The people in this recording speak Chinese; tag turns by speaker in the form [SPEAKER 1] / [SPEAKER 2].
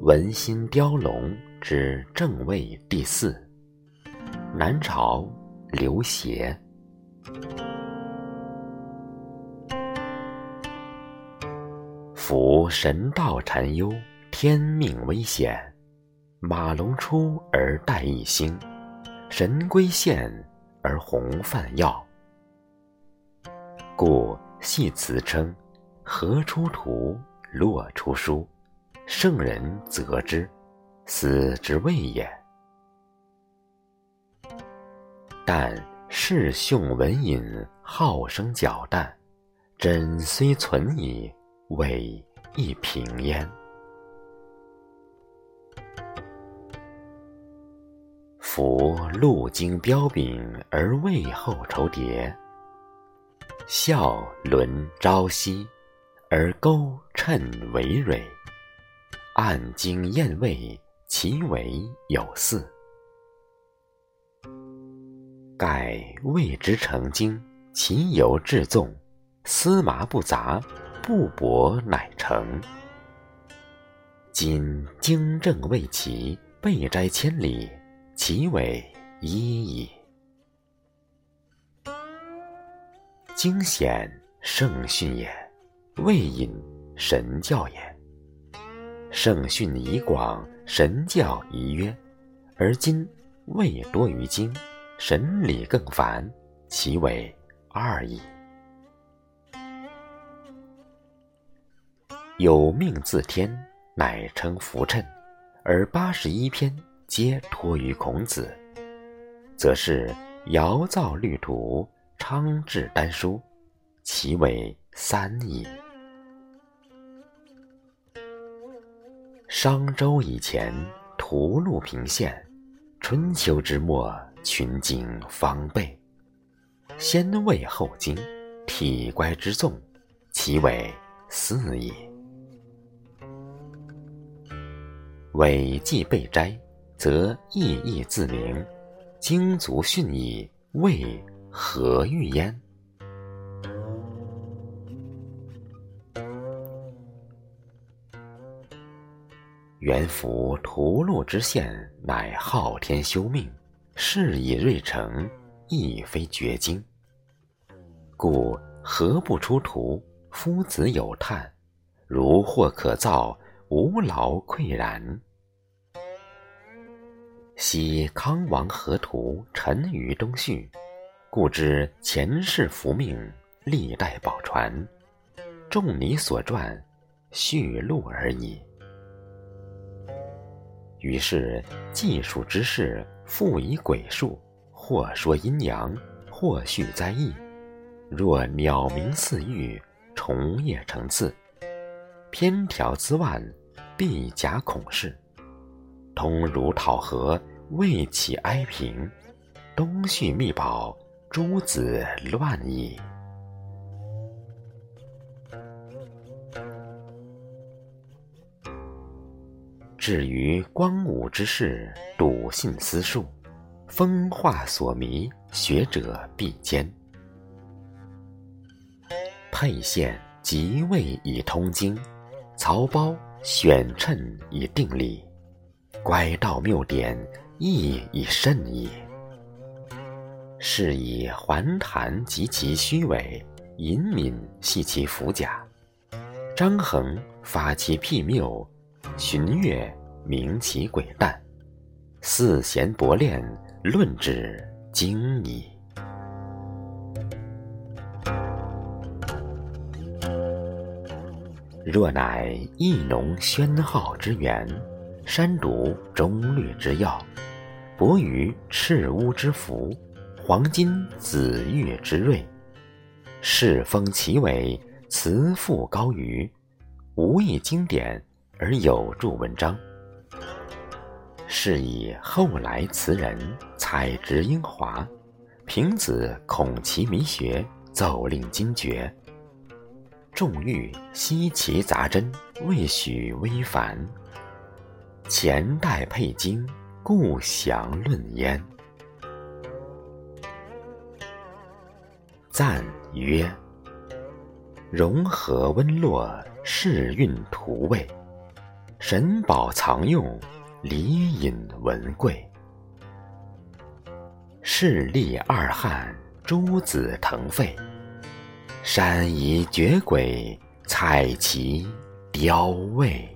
[SPEAKER 1] 文心雕龙之正位第四，南朝刘协。夫神道禅幽，天命危险。马龙出而带一星，神龟现而鸿泛耀。故系辞称：河出图，洛出书。圣人则之，斯之谓也。但世雄文隐，好生矫诞，真虽存矣，伪亦平焉。夫路经标炳而未后酬蝶，笑轮朝夕而钩趁为蕊。暗经验味，其为有四。盖谓之成精，其由至纵，丝麻不杂，不薄乃成。今经正未齐，备斋千里，其为一矣。经显圣训也，未隐神教也。圣训以广，神教以约，而今未多于经，神理更繁，其为二矣。有命自天，乃称福称，而八十一篇皆托于孔子，则是尧造律图，昌制丹书，其为三也。商周以前，屠戮平县；春秋之末，群经方备。先魏后经，体乖之纵，其为四也。伪既备斋，则意义自明。经足训矣，谓何欲焉？元符屠戮之宪，乃昊天修命，事以瑞成，亦非绝经。故何不出图？夫子有叹，如或可造，无劳愧然。昔康王河图，沉于东序，故知前世福命，历代宝传，众你所传，序录而已。于是，计数之事，复以鬼术，或说阴阳，或续灾异。若鸟鸣似玉，虫叶成刺，偏条滋万，必假孔氏。通儒讨和，未起哀平。东续密宝，诸子乱矣。至于光武之事，笃信私术，风化所迷，学者必坚。沛县即位以通经，曹褒选称以定理，乖道谬典，亦以甚矣。是以桓谭及其虚伪，隐敏系其弗假，张衡发其僻谬。荀悦明其诡诞，四贤博练，论之精矣。若乃义农宣浩之源，山读中律之要，薄于赤乌之福，黄金紫玉之瑞，世风其伟，辞赋高于，无一经典。而有著文章，是以后来词人采直英华，平子孔其弥学，奏令惊绝。众欲悉其杂真，未许微繁。前代佩经，故详论焉。赞曰：“融合温络，世韵图味，神宝藏用，礼隐文贵。势利二汉，诸子腾飞，山夷绝轨，彩旗雕蔚。”